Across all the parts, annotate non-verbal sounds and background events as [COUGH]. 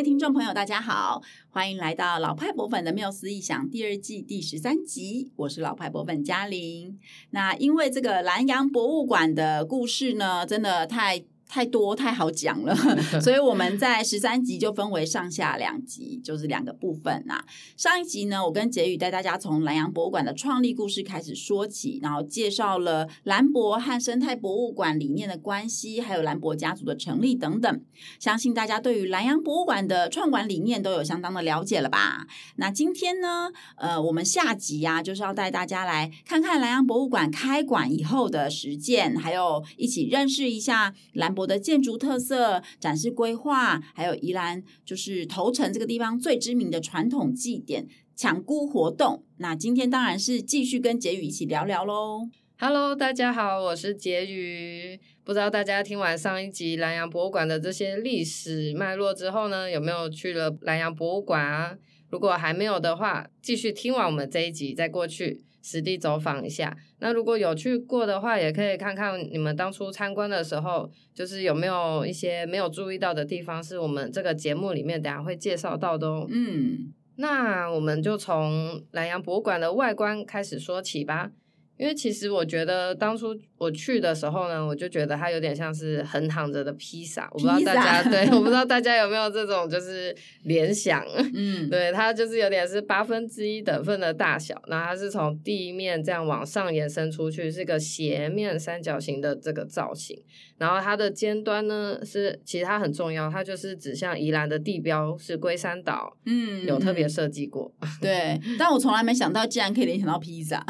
位听众朋友，大家好，欢迎来到老派博粉的缪斯异想第二季第十三集，我是老派博粉嘉玲。那因为这个南洋博物馆的故事呢，真的太。太多太好讲了，[LAUGHS] 所以我们在十三集就分为上下两集，就是两个部分啊。上一集呢，我跟杰宇带大家从兰阳博物馆的创立故事开始说起，然后介绍了兰博和生态博物馆理念的关系，还有兰博家族的成立等等。相信大家对于兰阳博物馆的创馆理念都有相当的了解了吧？那今天呢，呃，我们下集呀、啊，就是要带大家来看看兰阳博物馆开馆以后的实践，还有一起认识一下兰博。我的建筑特色、展示规划，还有宜兰就是头城这个地方最知名的传统祭典抢孤活动。那今天当然是继续跟婕妤一起聊聊喽。Hello，大家好，我是婕妤。不知道大家听完上一集兰阳博物馆的这些历史脉络之后呢，有没有去了兰阳博物馆啊？如果还没有的话，继续听完我们这一集再过去。实地走访一下，那如果有去过的话，也可以看看你们当初参观的时候，就是有没有一些没有注意到的地方，是我们这个节目里面等下会介绍到的哦。嗯，那我们就从南洋博物馆的外观开始说起吧，因为其实我觉得当初。我去的时候呢，我就觉得它有点像是横躺着的披萨，我不知道大家对，我不知道大家有没有这种就 [LAUGHS] 是联想，嗯，对，它就是有点是八分之一等份的大小，然后它是从地面这样往上延伸出去，是个斜面三角形的这个造型，然后它的尖端呢是其实它很重要，它就是指向宜兰的地标是龟山岛，嗯，有特别设计过，对，但我从来没想到竟然可以联想到披萨，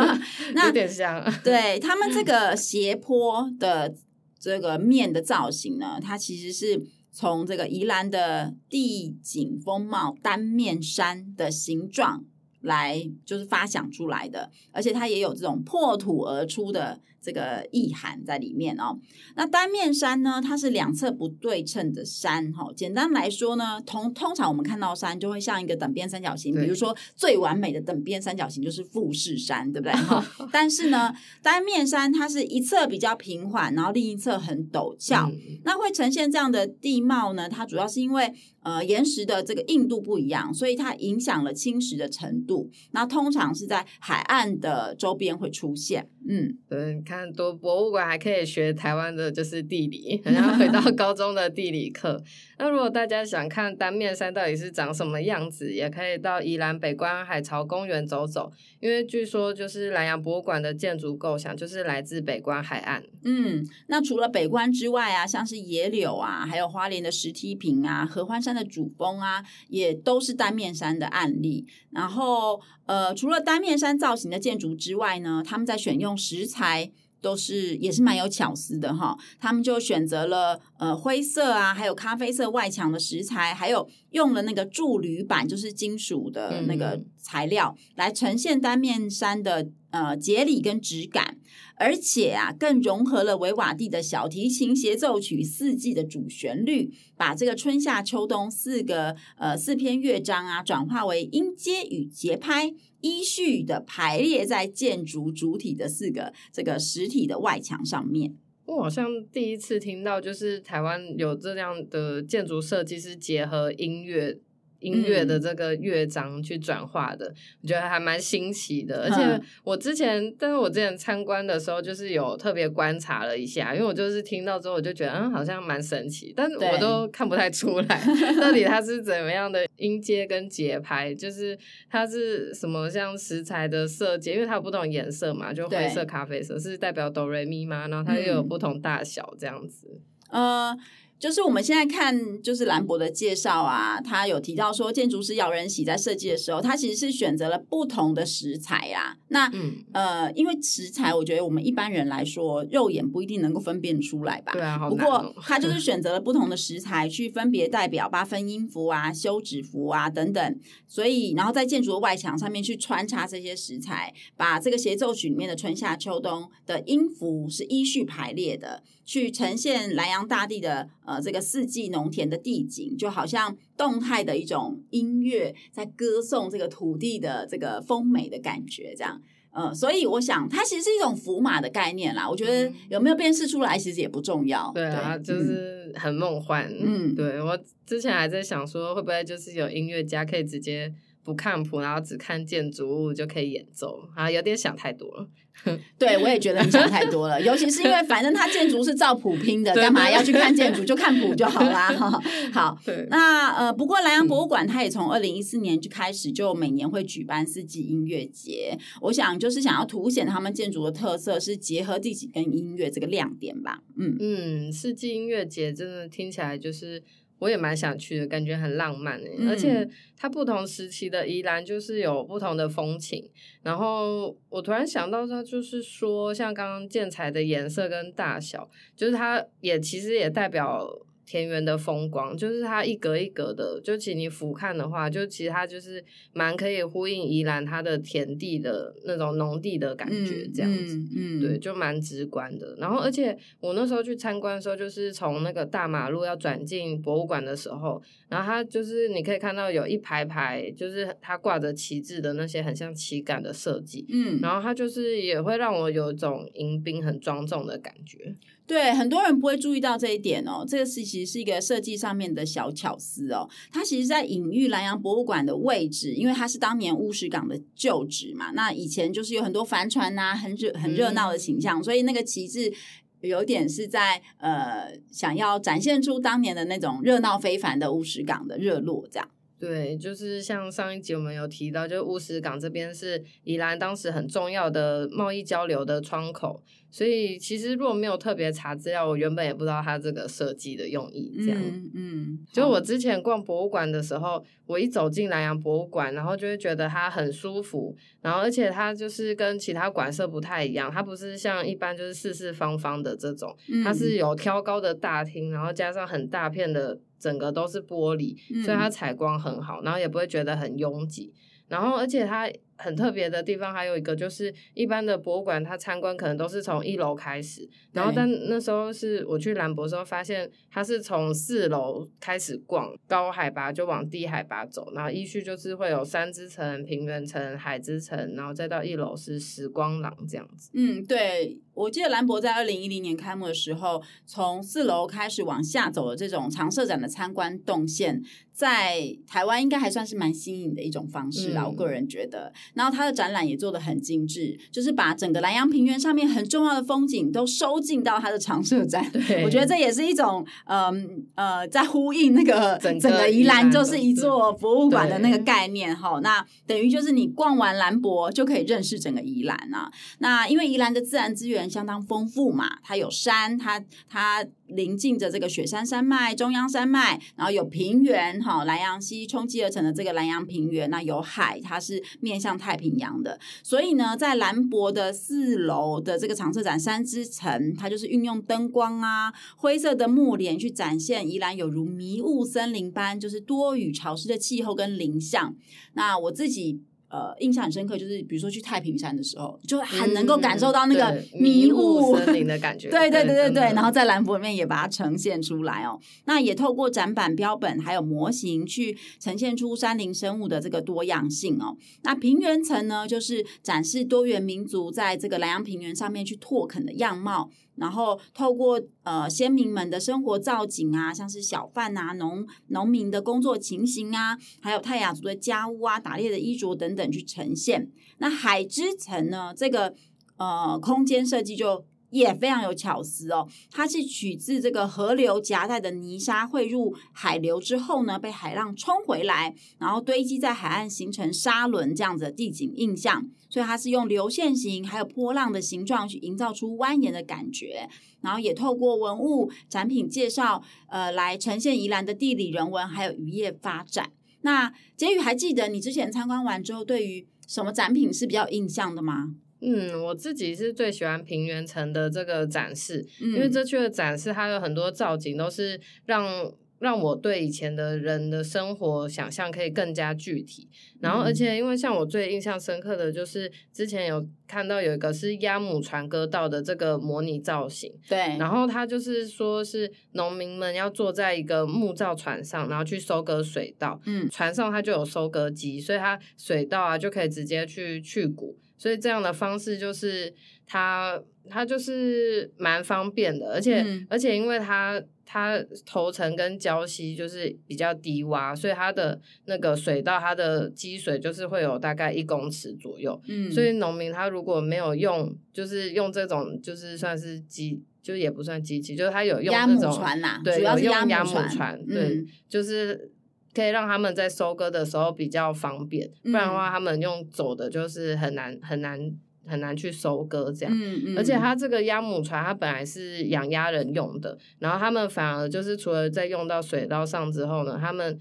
[LAUGHS] 那有点像，对他们这个。斜坡的这个面的造型呢，它其实是从这个宜兰的地景风貌单面山的形状来就是发想出来的，而且它也有这种破土而出的。这个意涵在里面哦。那单面山呢，它是两侧不对称的山哈。简单来说呢，通通常我们看到山就会像一个等边三角形，比如说最完美的等边三角形就是富士山，对不对？[LAUGHS] 但是呢，单面山它是一侧比较平缓，然后另一侧很陡峭。嗯、那会呈现这样的地貌呢，它主要是因为呃岩石的这个硬度不一样，所以它影响了侵蚀的程度。那通常是在海岸的周边会出现。嗯，对，看多博物馆还可以学台湾的就是地理，然后回到 [LAUGHS] 高中的地理课。那如果大家想看单面山到底是长什么样子，也可以到宜兰北关海潮公园走走，因为据说就是南洋博物馆的建筑构想就是来自北关海岸。嗯，那除了北关之外啊，像是野柳啊，还有花莲的石梯坪啊，合欢山的主峰啊，也都是单面山的案例。然后呃，除了单面山造型的建筑之外呢，他们在选用石材。都是也是蛮有巧思的哈，他们就选择了呃灰色啊，还有咖啡色外墙的石材，还有用了那个铸铝板，就是金属的那个材料，嗯、来呈现单面山的呃节理跟质感。而且啊，更融合了维瓦蒂的小提琴协奏曲四季的主旋律，把这个春夏秋冬四个呃四篇乐章啊，转化为音阶与节拍，依序的排列在建筑主体的四个这个实体的外墙上面。我好像第一次听到，就是台湾有这样的建筑设计师结合音乐。音乐的这个乐章去转化的，嗯、我觉得还蛮新奇的。而且我之前，嗯、但是我之前参观的时候，就是有特别观察了一下，因为我就是听到之后，我就觉得嗯，好像蛮神奇，但我都看不太出来 [LAUGHS] 到底它是怎么样的音阶跟节拍，就是它是什么像食材的色阶，因为它有不同颜色嘛，就灰色、咖啡色是代表哆瑞咪吗？然后它又有不同大小这样子，嗯。呃就是我们现在看，就是兰博的介绍啊，他有提到说，建筑师姚仁喜在设计的时候，他其实是选择了不同的食材啊。那、嗯、呃，因为食材，我觉得我们一般人来说，肉眼不一定能够分辨出来吧。对啊，好哦。不过他就 [LAUGHS] 是选择了不同的食材，去分别代表八分音符啊、休止符啊等等。所以，然后在建筑的外墙上面去穿插这些食材，把这个协奏曲里面的春夏秋冬的音符是依序排列的。去呈现莱阳大地的呃这个四季农田的地景，就好像动态的一种音乐，在歌颂这个土地的这个丰美的感觉，这样嗯，所以我想，它其实是一种符码的概念啦。我觉得有没有辨识出来，其实也不重要。对啊，对就是很梦幻。嗯，对我之前还在想说，会不会就是有音乐家可以直接不看谱，然后只看建筑物就可以演奏啊？有点想太多了。[LAUGHS] 对，我也觉得你想太多了，[LAUGHS] 尤其是因为反正它建筑是照谱拼的，干嘛要去看建筑？就看谱就好啦。[LAUGHS] 哈，好，那呃，不过莱阳博物馆它也从二零一四年就开始，就每年会举办四季音乐节。我想就是想要凸显他们建筑的特色，是结合地景跟音乐这个亮点吧。嗯嗯，四季音乐节真的听起来就是。我也蛮想去的，感觉很浪漫诶、欸，嗯、而且它不同时期的宜兰就是有不同的风情。然后我突然想到，它就是说，像刚刚建材的颜色跟大小，就是它也其实也代表。田园的风光，就是它一格一格的，就其实你俯瞰的话，就其实它就是蛮可以呼应宜兰它的田地的那种农地的感觉，这样子，嗯，嗯嗯对，就蛮直观的。然后，而且我那时候去参观的时候，就是从那个大马路要转进博物馆的时候，然后它就是你可以看到有一排排，就是它挂着旗帜的那些很像旗杆的设计，嗯，然后它就是也会让我有一种迎宾很庄重的感觉。对，很多人不会注意到这一点哦。这个是其实是一个设计上面的小巧思哦。它其实，在隐喻兰阳博物馆的位置，因为它是当年乌石港的旧址嘛。那以前就是有很多帆船呐，很热很热闹的形象，嗯、所以那个旗帜有点是在呃，想要展现出当年的那种热闹非凡的乌石港的热络，这样。对，就是像上一集我们有提到，就乌石港这边是宜兰当时很重要的贸易交流的窗口。所以其实如果没有特别查资料，我原本也不知道它这个设计的用意。这样，嗯，嗯就我之前逛博物馆的时候，我一走进兰阳博物馆，然后就会觉得它很舒服，然后而且它就是跟其他馆舍不太一样，它不是像一般就是四四方方的这种，它是有挑高的大厅，然后加上很大片的整个都是玻璃，所以它采光很好，然后也不会觉得很拥挤，然后而且它。很特别的地方还有一个就是，一般的博物馆它参观可能都是从一楼开始，然后但那时候是我去兰博的时候发现，它是从四楼开始逛，高海拔就往低海拔走，然后依序就是会有山之城、平原城、海之城，然后再到一楼是时光廊这样子。嗯，对，我记得兰博在二零一零年开幕的时候，从四楼开始往下走的这种常设展的参观动线，在台湾应该还算是蛮新颖的一种方式啦，嗯、我个人觉得。然后它的展览也做的很精致，就是把整个南阳平原上面很重要的风景都收进到它的常设展。对，我觉得这也是一种，嗯呃，在呼应那个整个宜兰就是一座博物馆的那个概念哈。那等于就是你逛完兰博就可以认识整个宜兰啊。那因为宜兰的自然资源相当丰富嘛，它有山，它它。临近着这个雪山山脉、中央山脉，然后有平原，哈，兰阳溪冲积而成的这个兰阳平原，那有海，它是面向太平洋的。所以呢，在兰博的四楼的这个常设展山之城，它就是运用灯光啊、灰色的幕帘去展现宜兰有如迷雾森林般，就是多雨潮湿的气候跟林相。那我自己。呃，印象很深刻，就是比如说去太平山的时候，就很能够感受到那个迷雾森林的感觉。[LAUGHS] 对对对对对，然后在兰博里面也把它呈现出来哦。那也透过展板、标本还有模型去呈现出山林生物的这个多样性哦。那平原层呢，就是展示多元民族在这个兰阳平原上面去拓垦的样貌。然后透过呃先民们的生活造景啊，像是小贩啊、农农民的工作情形啊，还有泰雅族的家务啊、打猎的衣着等等去呈现。那海之城呢，这个呃空间设计就。也非常有巧思哦，它是取自这个河流夹带的泥沙汇入海流之后呢，被海浪冲回来，然后堆积在海岸形成沙轮这样子的地景印象。所以它是用流线型还有波浪的形状去营造出蜿蜒的感觉，然后也透过文物展品介绍，呃，来呈现宜兰的地理人文还有渔业发展。那婕妤还记得你之前参观完之后，对于什么展品是比较有印象的吗？嗯，我自己是最喜欢平原城的这个展示，嗯、因为这区的展示它有很多造景，都是让让我对以前的人的生活想象可以更加具体。然后，而且因为像我最印象深刻的就是之前有看到有一个是鸭母船割道的这个模拟造型，对。然后它就是说是农民们要坐在一个木造船上，然后去收割水稻。嗯，船上它就有收割机，所以它水稻啊就可以直接去去谷。所以这样的方式就是它它就是蛮方便的，而且、嗯、而且因为它它头层跟礁溪就是比较低洼，所以它的那个水道它的积水就是会有大概一公尺左右。嗯，所以农民他如果没有用，就是用这种就是算是机，就也不算机器，就是他有用那种船呐、啊，对，主要是用鸭母船，母船，对，嗯、就是。可以让他们在收割的时候比较方便，不然的话，他们用走的就是很难很难很难去收割这样。嗯嗯。而且它这个鸭母船，它本来是养鸭人用的，然后他们反而就是除了在用到水稻上之后呢，他们。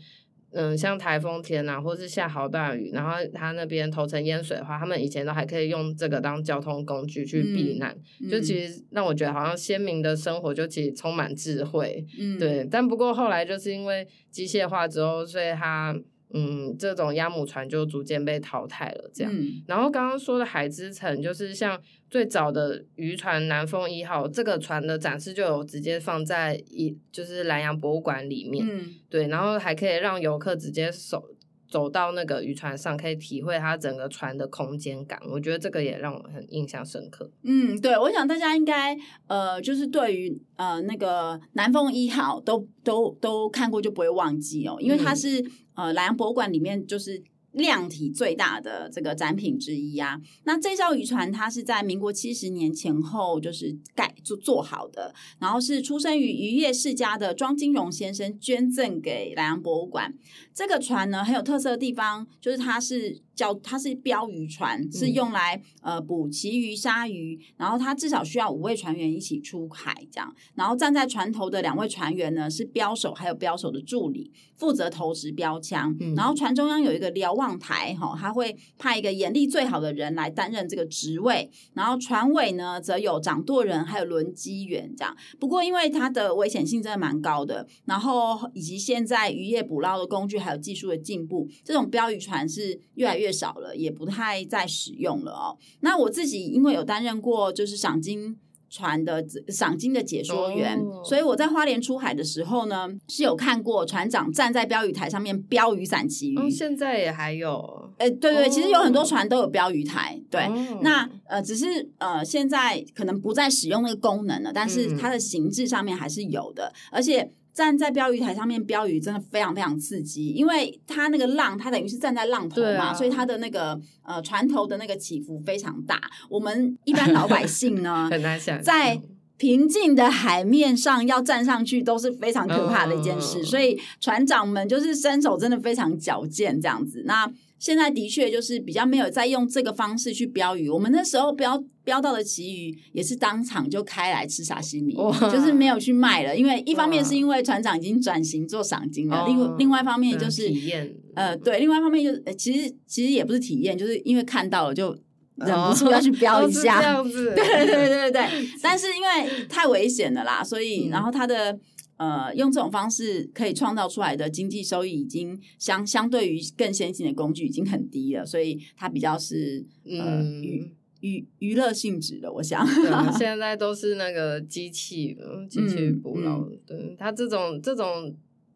嗯，像台风天啊，或是下好大雨，然后他那边头层淹水的话，他们以前都还可以用这个当交通工具去避难，嗯、就其实让我觉得好像先民的生活就其实充满智慧，嗯，对。但不过后来就是因为机械化之后，所以它。嗯，这种鸭母船就逐渐被淘汰了，这样。嗯、然后刚刚说的海之城，就是像最早的渔船南风一号这个船的展示，就有直接放在一就是南洋博物馆里面，嗯、对，然后还可以让游客直接手。走到那个渔船上，可以体会它整个船的空间感。我觉得这个也让我很印象深刻。嗯，对，我想大家应该呃，就是对于呃那个南风一号都都都看过，就不会忘记哦，因为它是、嗯、呃南洋博物馆里面就是。量体最大的这个展品之一啊，那这艘渔船它是在民国七十年前后就是盖做做好的，然后是出生于渔业世家的庄金荣先生捐赠给莱阳博物馆。这个船呢很有特色的地方就是它是。叫它是标鱼船，嗯、是用来呃捕旗鱼、鲨鱼，然后它至少需要五位船员一起出海这样，然后站在船头的两位船员呢是标手，还有标手的助理，负责投掷标枪，嗯、然后船中央有一个瞭望台哈，他会派一个眼力最好的人来担任这个职位，然后船尾呢则有掌舵人还有轮机员这样。不过因为它的危险性真的蛮高的，然后以及现在渔业捕捞的工具还有技术的进步，这种标鱼船是越来越。越少了，也不太再使用了哦。那我自己因为有担任过就是赏金船的赏金的解说员，哦、所以我在花莲出海的时候呢，是有看过船长站在标语台上面标雨伞旗鱼。哦，现在也还有，哎、欸，对对，哦、其实有很多船都有标语台。对，哦、那呃，只是呃，现在可能不再使用那个功能了，但是它的形制上面还是有的，嗯、而且。站在标语台上面标语真的非常非常刺激，因为它那个浪，它等于是站在浪头嘛，啊、所以它的那个呃船头的那个起伏非常大。我们一般老百姓呢，[LAUGHS] 很难想在平静的海面上要站上去都是非常可怕的一件事，哦、所以船长们就是身手真的非常矫健这样子。那现在的确就是比较没有在用这个方式去标鱼。我们那时候标标到的旗鱼也是当场就开来吃沙西米，就是没有去卖了。因为一方面是因为船长已经转型做赏金了，另哇另外一方面就是体验。呃，对，另外一方面就是其实其实也不是体验，就是因为看到了就忍不住要去标一下。哦、这样子，[LAUGHS] 对对对对对。[LAUGHS] 但是因为太危险了啦，所以然后它的。呃，用这种方式可以创造出来的经济收益，已经相相对于更先进的工具已经很低了，所以它比较是呃娱娱娱乐性质的。我想，[LAUGHS] 现在都是那个机器，机器捕捞。嗯嗯、对，它这种这种，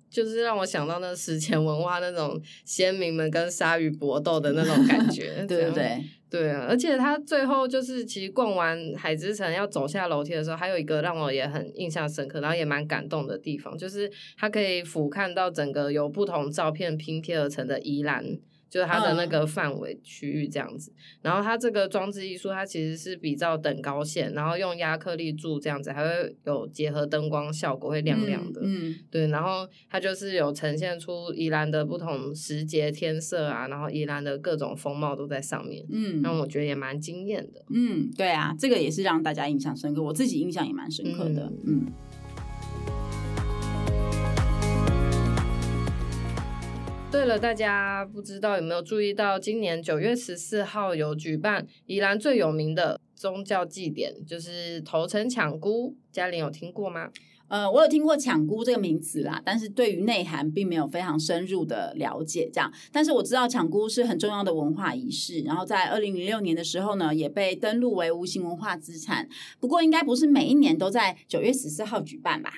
就是让我想到那史前文化那种先民们跟鲨鱼搏斗的那种感觉，[LAUGHS] 对不对？对啊，而且他最后就是其实逛完海之城要走下楼梯的时候，还有一个让我也很印象深刻，然后也蛮感动的地方，就是他可以俯瞰到整个由不同照片拼贴而成的宜兰。就是它的那个范围区域这样子，嗯、然后它这个装置艺术，它其实是比照等高线，然后用亚克力柱这样子，还会有结合灯光效果，会亮亮的。嗯，嗯对，然后它就是有呈现出宜兰的不同时节天色啊，然后宜兰的各种风貌都在上面。嗯，让我觉得也蛮惊艳的。嗯，对啊，这个也是让大家印象深刻，我自己印象也蛮深刻的。嗯。嗯对了，大家不知道有没有注意到，今年九月十四号有举办宜兰最有名的宗教祭典，就是头城抢孤。嘉玲有听过吗？呃，我有听过抢孤这个名词啦，但是对于内涵并没有非常深入的了解。这样，但是我知道抢孤是很重要的文化仪式，然后在二零零六年的时候呢，也被登录为无形文化资产。不过，应该不是每一年都在九月十四号举办吧？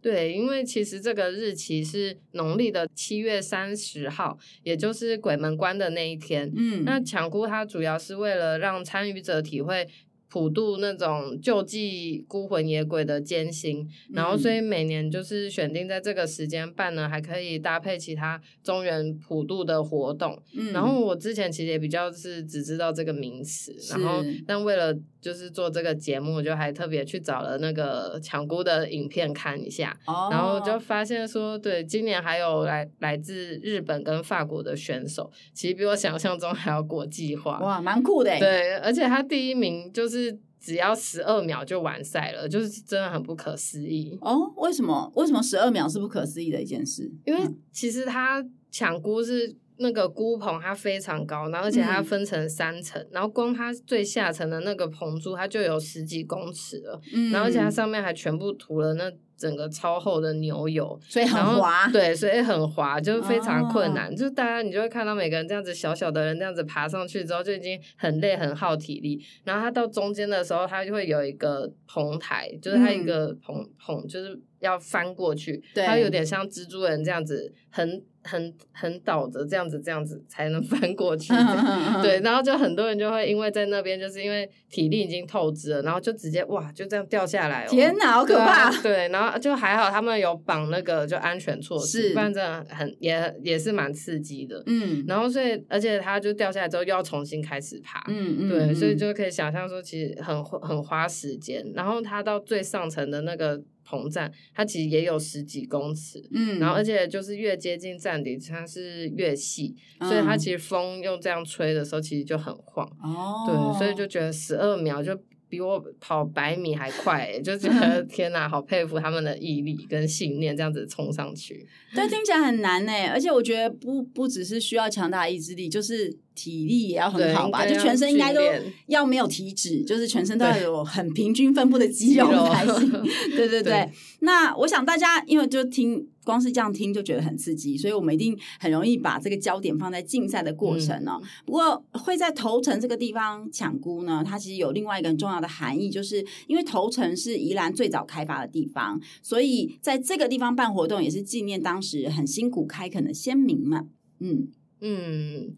对，因为其实这个日期是农历的七月三十号，也就是鬼门关的那一天。嗯，那抢孤它主要是为了让参与者体会。普渡那种救济孤魂野鬼的艰辛，然后所以每年就是选定在这个时间办呢，还可以搭配其他中原普渡的活动。嗯，然后我之前其实也比较是只知道这个名词，然后但为了就是做这个节目，就还特别去找了那个抢孤的影片看一下，哦，然后就发现说，对，今年还有来来自日本跟法国的选手，其实比我想象中还要国际化。哇，蛮酷的。对，而且他第一名就是。只要十二秒就完赛了，就是真的很不可思议哦。为什么？为什么十二秒是不可思议的一件事？因为其实他抢姑是那个菇棚，它非常高，然后而且它分成三层，嗯、然后光它最下层的那个棚柱，它就有十几公尺了，嗯、然后而且它上面还全部涂了那。整个超厚的牛油，所以很滑，对，所以很滑，就是非常困难。哦、就大家你就会看到每个人这样子小小的人这样子爬上去之后，就已经很累很耗体力。然后它到中间的时候，它就会有一个棚台，就是它一个棚棚、嗯、就是要翻过去，对他有点像蜘蛛人这样子很很很倒着这样子这样子才能 [LAUGHS] 翻过去。[LAUGHS] 对，然后就很多人就会因为在那边就是因为体力已经透支了，然后就直接哇就这样掉下来。天哪，好可怕！对，对，然后。就还好，他们有绑那个就安全措施，不然真的很也也是蛮刺激的。嗯，然后所以而且他就掉下来之后又要重新开始爬。嗯嗯，对，嗯、所以就可以想象说，其实很很花时间。然后他到最上层的那个棚站，它其实也有十几公尺。嗯，然后而且就是越接近站底，它是越细，嗯、所以它其实风用这样吹的时候，其实就很晃。哦，对，所以就觉得十二秒就。比我跑百米还快，欸，就觉得 [LAUGHS] 天哪，好佩服他们的毅力跟信念，这样子冲上去。对，听起来很难呢，欸，而且我觉得不不只是需要强大意志力，就是。体力也要很好吧，就全身应该都要没有体脂，就是全身都要有很平均分布的肌肉才行。[LAUGHS] 对对对，对那我想大家因为就听光是这样听就觉得很刺激，所以我们一定很容易把这个焦点放在竞赛的过程哦。嗯、不过会在头城这个地方抢菇呢，它其实有另外一个很重要的含义，就是因为头城是宜兰最早开发的地方，所以在这个地方办活动也是纪念当时很辛苦开垦的先民们。嗯嗯。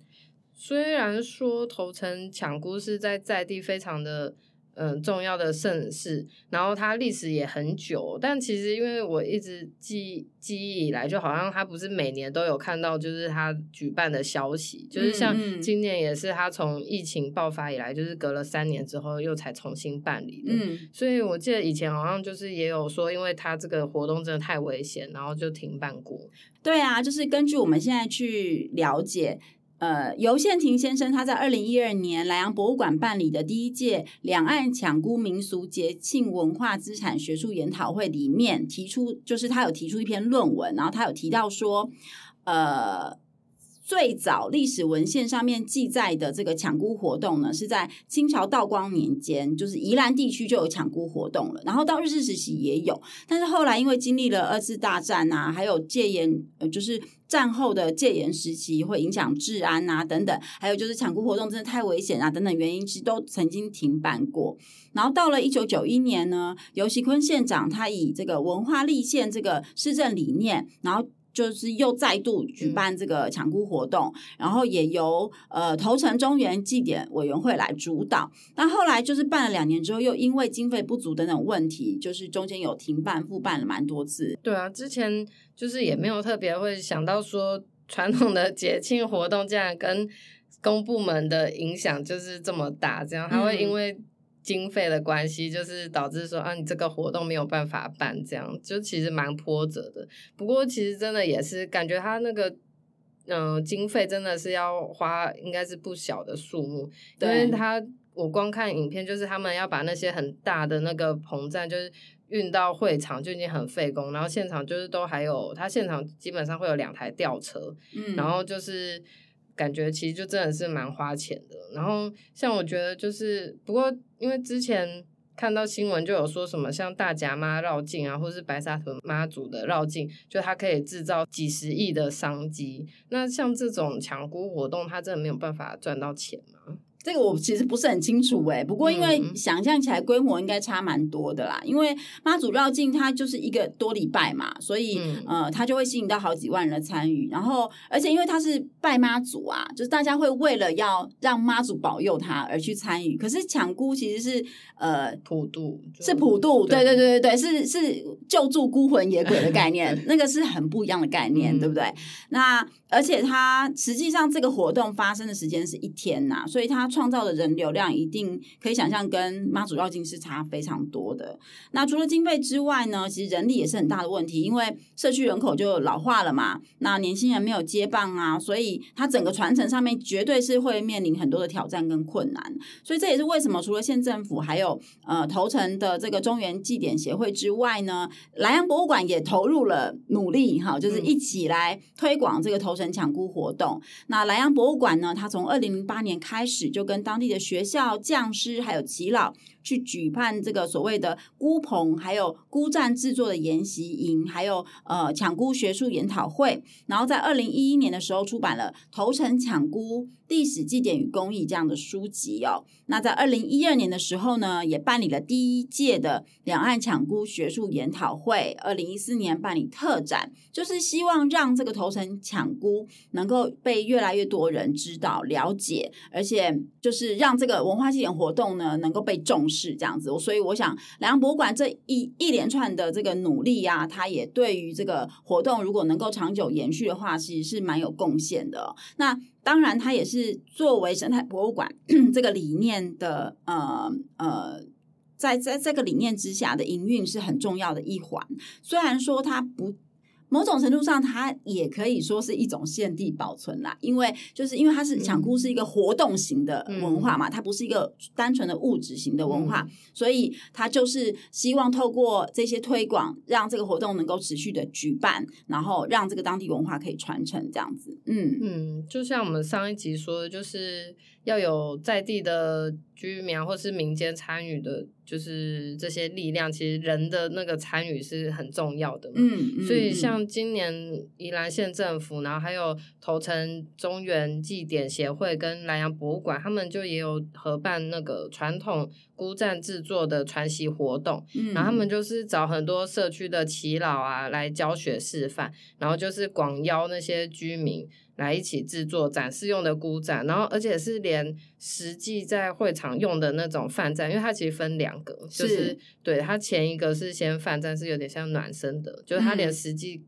虽然说头城抢菇是在在地非常的嗯、呃、重要的盛事，然后它历史也很久，但其实因为我一直记记忆以来，就好像它不是每年都有看到就是它举办的消息，就是像今年也是它从疫情爆发以来，就是隔了三年之后又才重新办理的，嗯，所以我记得以前好像就是也有说，因为它这个活动真的太危险，然后就停办过。对啊，就是根据我们现在去了解。呃，游宪庭先生他在二零一二年莱阳博物馆办理的第一届两岸抢孤民俗节庆文化资产学术研讨会里面提出，就是他有提出一篇论文，然后他有提到说，呃。最早历史文献上面记载的这个抢孤活动呢，是在清朝道光年间，就是宜兰地区就有抢孤活动了。然后到日治时期也有，但是后来因为经历了二次大战啊，还有戒严，呃，就是战后的戒严时期会影响治安啊等等，还有就是抢孤活动真的太危险啊等等原因，其实都曾经停办过。然后到了一九九一年呢，尤其坤县长他以这个文化立县这个施政理念，然后。就是又再度举办这个抢孤活动，嗯、然后也由呃头城中原祭典委员会来主导。但后来就是办了两年之后，又因为经费不足等等问题，就是中间有停办复办了蛮多次。对啊，之前就是也没有特别会想到说传统的节庆活动，竟然跟公部门的影响就是这么大，这样他会因为。经费的关系，就是导致说啊，你这个活动没有办法办，这样就其实蛮波折的。不过其实真的也是感觉他那个嗯、呃、经费真的是要花，应该是不小的数目。因为他我光看影片，就是他们要把那些很大的那个棚站，就是运到会场就已经很费工，然后现场就是都还有，他现场基本上会有两台吊车，嗯，然后就是。感觉其实就真的是蛮花钱的，然后像我觉得就是，不过因为之前看到新闻就有说什么像大甲妈绕境啊，或是白沙屯妈祖的绕境，就它可以制造几十亿的商机。那像这种抢孤活动，它真的没有办法赚到钱吗？这个我其实不是很清楚哎，不过因为想象起来规模应该差蛮多的啦。因为妈祖绕境它就是一个多礼拜嘛，所以、嗯、呃，它就会吸引到好几万人的参与。然后，而且因为它是拜妈祖啊，就是大家会为了要让妈祖保佑他而去参与。可是抢孤其实是呃普渡，是普渡，对对对对对，是是救助孤魂野鬼的概 [LAUGHS] 念，那个是很不一样的概念，嗯、对不对？那而且它实际上这个活动发生的时间是一天呐、啊，所以它。创造的人流量一定可以想象，跟妈祖绕境是差非常多的。那除了经费之外呢，其实人力也是很大的问题，因为社区人口就老化了嘛。那年轻人没有接棒啊，所以它整个传承上面绝对是会面临很多的挑战跟困难。所以这也是为什么除了县政府还有呃头城的这个中原祭典协会之外呢，兰阳博物馆也投入了努力哈，就是一起来推广这个头城抢孤活动。那兰阳博物馆呢，它从二零零八年开始就就跟当地的学校、匠师还有耆老去举办这个所谓的孤棚，还有孤站制作的研习营，还有呃抢孤学术研讨会。然后在二零一一年的时候出版了《头城抢孤历史祭典与工艺》这样的书籍哦。那在二零一二年的时候呢，也办理了第一届的两岸抢孤学术研讨会。二零一四年办理特展，就是希望让这个头城抢孤能够被越来越多人知道、了解，而且就是让这个文化祭典活动呢能够被重视。是这样子，所以我想，兰阳博物馆这一一连串的这个努力啊，它也对于这个活动如果能够长久延续的话，其实是蛮有贡献的。那当然，它也是作为生态博物馆这个理念的呃呃，在在这个理念之下的营运是很重要的一环。虽然说它不。某种程度上，它也可以说是一种现地保存啦，因为就是因为它是抢孤是一个活动型的文化嘛，它不是一个单纯的物质型的文化，所以它就是希望透过这些推广，让这个活动能够持续的举办，然后让这个当地文化可以传承这样子。嗯嗯，就像我们上一集说的，就是。要有在地的居民或是民间参与的，就是这些力量，其实人的那个参与是很重要的嘛。嗯，嗯，所以像今年宜兰县政府，然后还有头城中原祭典协会跟南洋博物馆，他们就也有合办那个传统孤站制作的传习活动。嗯，然后他们就是找很多社区的耆老啊来教学示范，然后就是广邀那些居民。来一起制作展示用的孤展，然后而且是连实际在会场用的那种饭站，因为它其实分两个，就是，是对它前一个是先饭站，是有点像暖身的，就是它连实际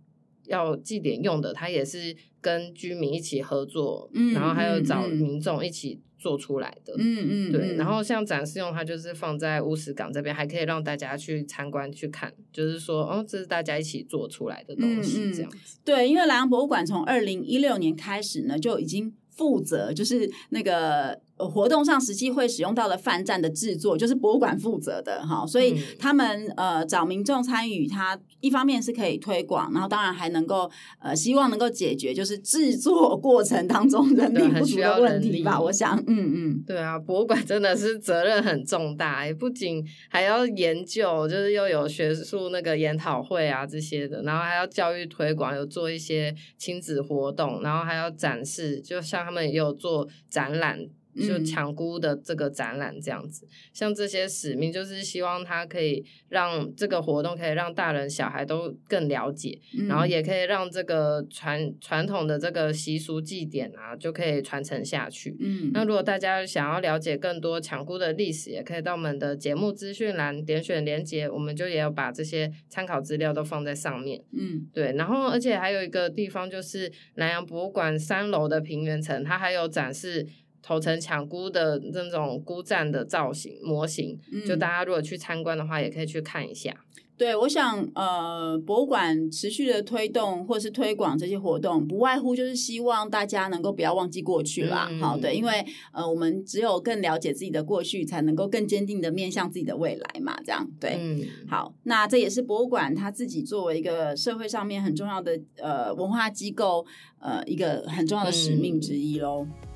要祭典用的，它也是跟居民一起合作，嗯，然后还有找民众一起。做出来的，嗯嗯，对，然后像展示用，它就是放在乌石港这边，还可以让大家去参观去看，就是说，哦，这是大家一起做出来的东西，这样子。嗯嗯、对，因为莱昂博物馆从二零一六年开始呢，就已经负责，就是那个。活动上实际会使用到的范站的制作，就是博物馆负责的哈，所以他们呃找民众参与，它一方面是可以推广，然后当然还能够呃希望能够解决就是制作过程当中人力不足的问题吧。我想，嗯嗯，对啊，博物馆真的是责任很重大，也不仅还要研究，就是又有学术那个研讨会啊这些的，然后还要教育推广，有做一些亲子活动，然后还要展示，就像他们也有做展览。就抢孤的这个展览这样子，嗯，像这些使命，就是希望它可以让这个活动可以让大人小孩都更了解，嗯，然后也可以让这个传传统的这个习俗祭典啊，就可以传承下去。嗯，那如果大家想要了解更多抢孤的历史，也可以到我们的节目资讯栏点选连接，我们就也有把这些参考资料都放在上面。嗯，对，然后而且还有一个地方就是南洋博物馆三楼的平原层，它还有展示。头层抢孤的那种孤站的造型模型，嗯，就大家如果去参观的话，也可以去看一下。对，我想呃，博物馆持续的推动或是推广这些活动，不外乎就是希望大家能够不要忘记过去啦。嗯、好，对，因为呃，我们只有更了解自己的过去，才能够更坚定的面向自己的未来嘛。这样对，嗯，好，那这也是博物馆它自己作为一个社会上面很重要的呃文化机构，呃，一个很重要的使命之一喽。嗯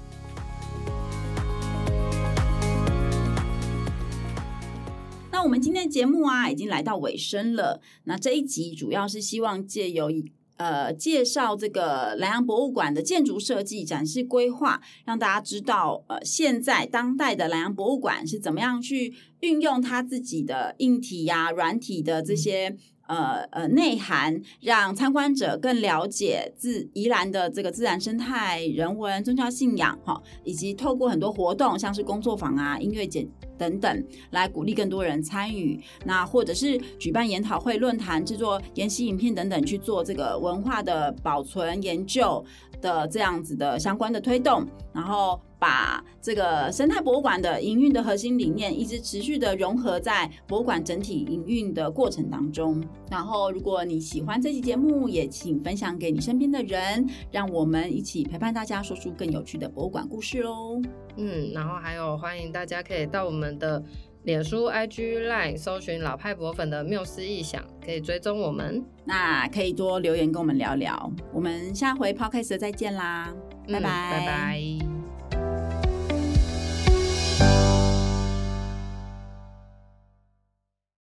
我们今天的节目啊，已经来到尾声了。那这一集主要是希望借由呃介绍这个南洋博物馆的建筑设计、展示规划，让大家知道呃现在当代的南洋博物馆是怎么样去运用它自己的硬体呀、软体的这些。呃呃，内涵让参观者更了解自宜兰的这个自然生态、人文、宗教信仰，哈，以及透过很多活动，像是工作坊啊、音乐节等等，来鼓励更多人参与。那或者是举办研讨会、论坛、制作研习影片等等，去做这个文化的保存研究的这样子的相关的推动，然后。把这个生态博物馆的营运的核心理念一直持续的融合在博物馆整体营运的过程当中。然后，如果你喜欢这期节目，也请分享给你身边的人，让我们一起陪伴大家说出更有趣的博物馆故事喽。嗯，然后还有欢迎大家可以到我们的脸书、IG、Line 搜寻老派博粉的缪斯异想，可以追踪我们。那可以多留言跟我们聊聊。我们下回 Podcast 再见啦，嗯、拜拜，拜拜。